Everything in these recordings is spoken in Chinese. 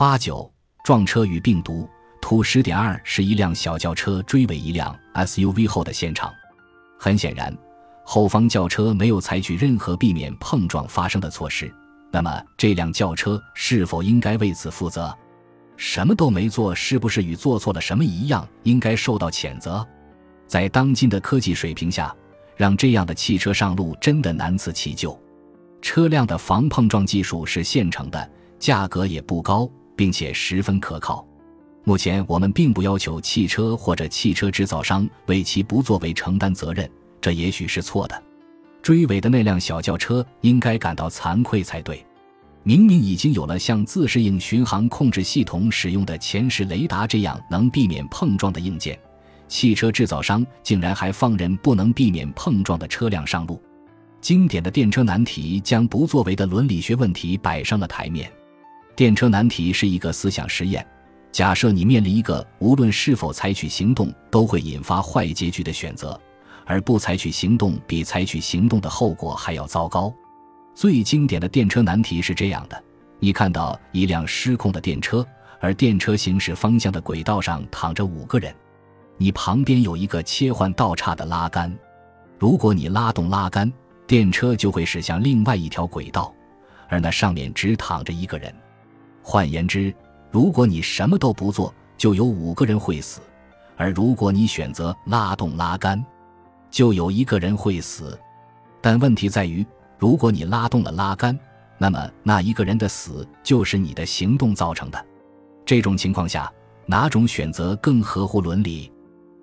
八九撞车与病毒。图十点二是一辆小轿车追尾一辆 SUV 后的现场。很显然，后方轿车没有采取任何避免碰撞发生的措施。那么，这辆轿车是否应该为此负责？什么都没做，是不是与做错了什么一样，应该受到谴责？在当今的科技水平下，让这样的汽车上路真的难辞其咎。车辆的防碰撞技术是现成的，价格也不高，并且十分可靠。目前我们并不要求汽车或者汽车制造商为其不作为承担责任，这也许是错的。追尾的那辆小轿车应该感到惭愧才对。明明已经有了像自适应巡航控制系统使用的前视雷达这样能避免碰撞的硬件，汽车制造商竟然还放任不能避免碰撞的车辆上路。经典的电车难题将不作为的伦理学问题摆上了台面。电车难题是一个思想实验。假设你面临一个无论是否采取行动都会引发坏结局的选择，而不采取行动比采取行动的后果还要糟糕。最经典的电车难题是这样的：你看到一辆失控的电车，而电车行驶方向的轨道上躺着五个人，你旁边有一个切换道岔的拉杆，如果你拉动拉杆，电车就会驶向另外一条轨道，而那上面只躺着一个人。换言之，如果你什么都不做，就有五个人会死；而如果你选择拉动拉杆，就有一个人会死。但问题在于，如果你拉动了拉杆，那么那一个人的死就是你的行动造成的。这种情况下，哪种选择更合乎伦理？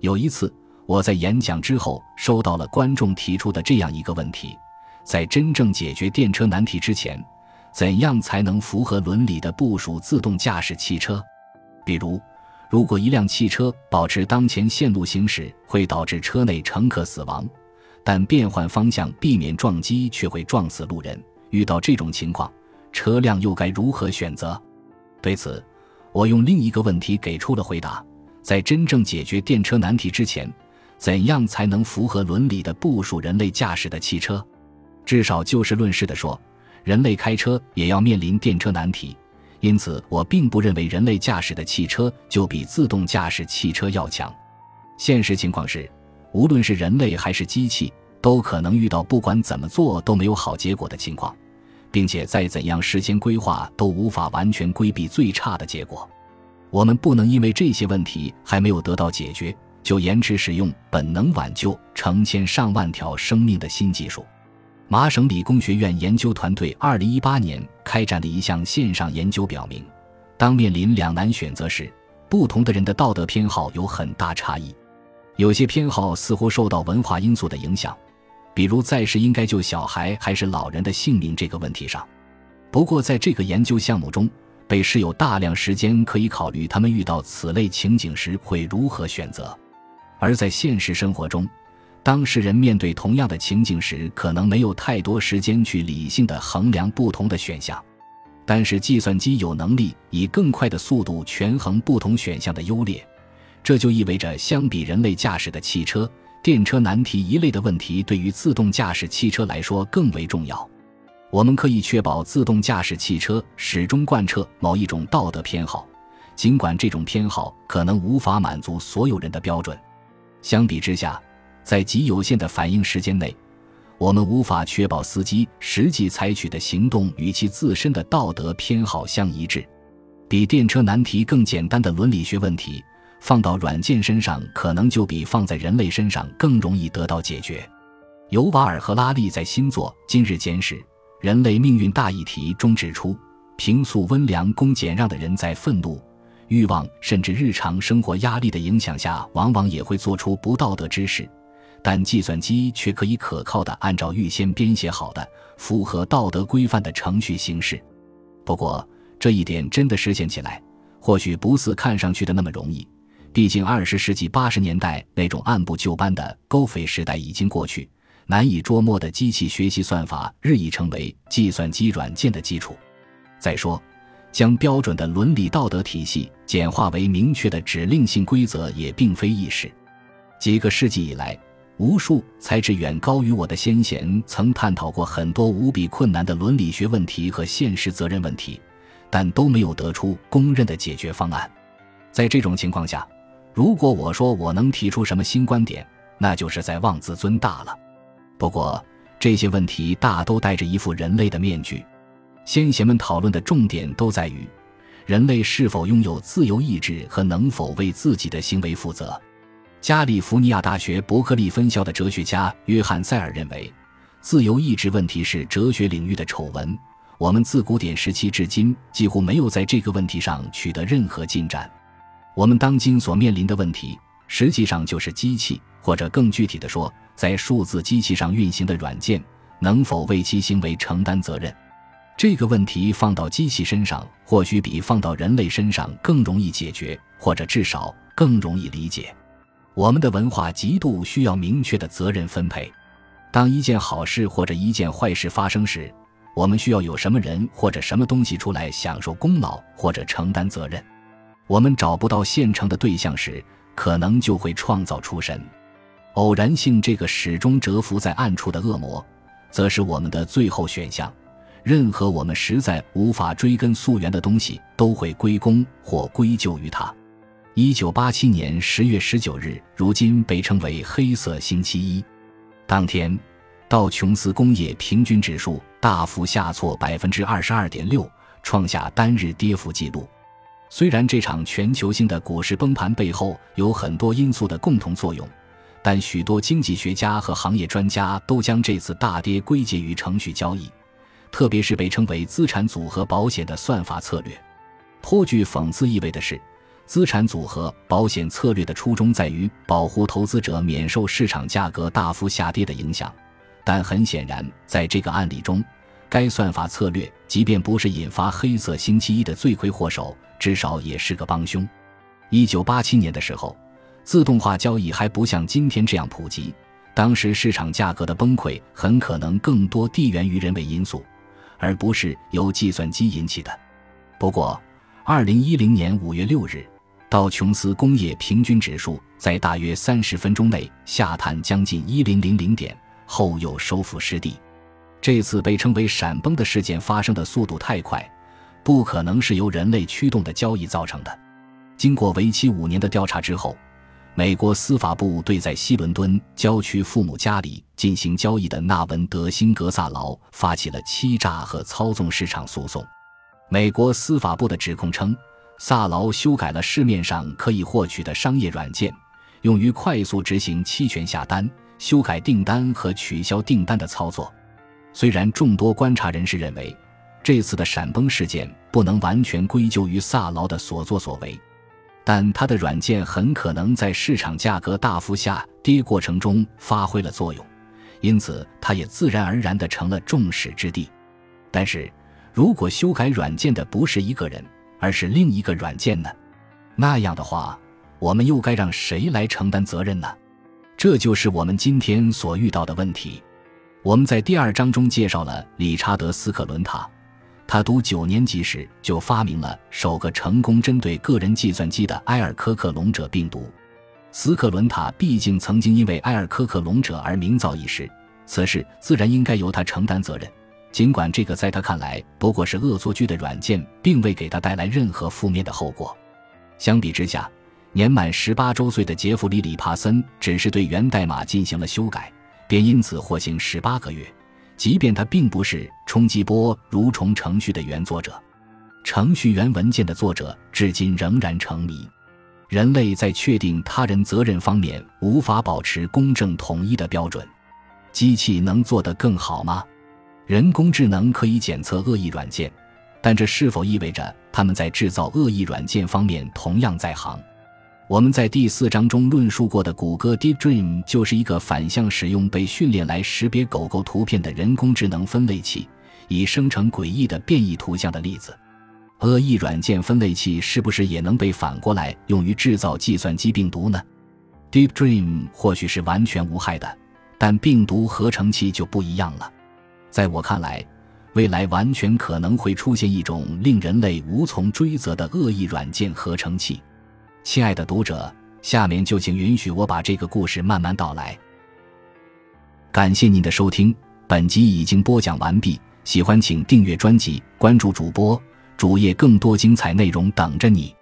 有一次，我在演讲之后收到了观众提出的这样一个问题：在真正解决电车难题之前。怎样才能符合伦理的部署自动驾驶汽车？比如，如果一辆汽车保持当前线路行驶会导致车内乘客死亡，但变换方向避免撞击却会撞死路人，遇到这种情况，车辆又该如何选择？对此，我用另一个问题给出了回答：在真正解决电车难题之前，怎样才能符合伦理的部署人类驾驶的汽车？至少就事论事地说。人类开车也要面临电车难题，因此我并不认为人类驾驶的汽车就比自动驾驶汽车要强。现实情况是，无论是人类还是机器，都可能遇到不管怎么做都没有好结果的情况，并且再怎样事先规划都无法完全规避最差的结果。我们不能因为这些问题还没有得到解决，就延迟使用本能挽救成千上万条生命的新技术。麻省理工学院研究团队二零一八年开展的一项线上研究表明，当面临两难选择时，不同的人的道德偏好有很大差异。有些偏好似乎受到文化因素的影响，比如在是应该救小孩还是老人的性命这个问题上。不过，在这个研究项目中，被试有大量时间可以考虑他们遇到此类情景时会如何选择。而在现实生活中，当事人面对同样的情境时，可能没有太多时间去理性的衡量不同的选项。但是，计算机有能力以更快的速度权衡不同选项的优劣，这就意味着，相比人类驾驶的汽车，电车难题一类的问题对于自动驾驶汽车来说更为重要。我们可以确保自动驾驶汽车始终贯彻某一种道德偏好，尽管这种偏好可能无法满足所有人的标准。相比之下，在极有限的反应时间内，我们无法确保司机实际采取的行动与其自身的道德偏好相一致。比电车难题更简单的伦理学问题，放到软件身上可能就比放在人类身上更容易得到解决。尤瓦尔和拉利在新作《今日简史：人类命运大议题》中指出，平素温良恭俭让的人在愤怒、欲望甚至日常生活压力的影响下，往往也会做出不道德之事。但计算机却可以可靠的按照预先编写好的、符合道德规范的程序行事。不过，这一点真的实现起来，或许不似看上去的那么容易。毕竟，二十世纪八十年代那种按部就班的勾匪时代已经过去，难以捉摸的机器学习算法日益成为计算机软件的基础。再说，将标准的伦理道德体系简化为明确的指令性规则也并非易事。几个世纪以来，无数才智远高于我的先贤曾探讨过很多无比困难的伦理学问题和现实责任问题，但都没有得出公认的解决方案。在这种情况下，如果我说我能提出什么新观点，那就是在妄自尊大了。不过，这些问题大都戴着一副人类的面具。先贤们讨论的重点都在于，人类是否拥有自由意志和能否为自己的行为负责。加利福尼亚大学伯克利分校的哲学家约翰·塞尔认为，自由意志问题是哲学领域的丑闻。我们自古典时期至今几乎没有在这个问题上取得任何进展。我们当今所面临的问题，实际上就是机器，或者更具体的说，在数字机器上运行的软件能否为其行为承担责任。这个问题放到机器身上，或许比放到人类身上更容易解决，或者至少更容易理解。我们的文化极度需要明确的责任分配。当一件好事或者一件坏事发生时，我们需要有什么人或者什么东西出来享受功劳或者承担责任。我们找不到现成的对象时，可能就会创造出神。偶然性这个始终蛰伏在暗处的恶魔，则是我们的最后选项。任何我们实在无法追根溯源的东西，都会归功或归咎于它。一九八七年十月十九日，如今被称为“黑色星期一”。当天，道琼斯工业平均指数大幅下挫百分之二十二点六，创下单日跌幅纪录。虽然这场全球性的股市崩盘背后有很多因素的共同作用，但许多经济学家和行业专家都将这次大跌归结于程序交易。特别是被称为资产组合保险的算法策略，颇具讽刺意味的是，资产组合保险策略的初衷在于保护投资者免受市场价格大幅下跌的影响。但很显然，在这个案例中，该算法策略即便不是引发黑色星期一的罪魁祸首，至少也是个帮凶。一九八七年的时候，自动化交易还不像今天这样普及，当时市场价格的崩溃很可能更多地源于人为因素。而不是由计算机引起的。不过，二零一零年五月六日，道琼斯工业平均指数在大约三十分钟内下探将近一零零零点，后又收复失地。这次被称为“闪崩”的事件发生的速度太快，不可能是由人类驱动的交易造成的。经过为期五年的调查之后。美国司法部对在西伦敦郊区父母家里进行交易的纳文德·辛格萨劳发起了欺诈和操纵市场诉讼。美国司法部的指控称，萨劳修改了市面上可以获取的商业软件，用于快速执行期权下单、修改订单和取消订单的操作。虽然众多观察人士认为，这次的闪崩事件不能完全归咎于萨劳的所作所为。但他的软件很可能在市场价格大幅下跌过程中发挥了作用，因此他也自然而然地成了众矢之的。但是，如果修改软件的不是一个人，而是另一个软件呢？那样的话，我们又该让谁来承担责任呢？这就是我们今天所遇到的问题。我们在第二章中介绍了理查德·斯克伦塔。他读九年级时就发明了首个成功针对个人计算机的埃尔科克隆者病毒。斯克伦塔毕竟曾经因为埃尔科克隆者而名噪一时，此事自然应该由他承担责任。尽管这个在他看来不过是恶作剧的软件，并未给他带来任何负面的后果。相比之下，年满十八周岁的杰弗里·里帕森只是对源代码进行了修改，便因此获刑十八个月。即便他并不是冲击波蠕虫程序的原作者，程序员文件的作者至今仍然成谜。人类在确定他人责任方面无法保持公正统一的标准，机器能做得更好吗？人工智能可以检测恶意软件，但这是否意味着他们在制造恶意软件方面同样在行？我们在第四章中论述过的谷歌 Deep Dream 就是一个反向使用被训练来识别狗狗图片的人工智能分类器，以生成诡异的变异图像的例子。恶意软件分类器是不是也能被反过来用于制造计算机病毒呢？Deep Dream 或许是完全无害的，但病毒合成器就不一样了。在我看来，未来完全可能会出现一种令人类无从追责的恶意软件合成器。亲爱的读者，下面就请允许我把这个故事慢慢道来。感谢您的收听，本集已经播讲完毕。喜欢请订阅专辑，关注主播主页更多精彩内容等着你。